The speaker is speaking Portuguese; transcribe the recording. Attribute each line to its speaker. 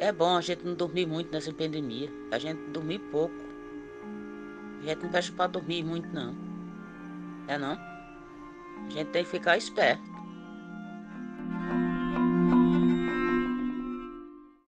Speaker 1: É bom a gente não dormir muito nessa pandemia. A gente dormir pouco. A gente não deixa pra dormir muito, não. É não? A gente tem que ficar esperto.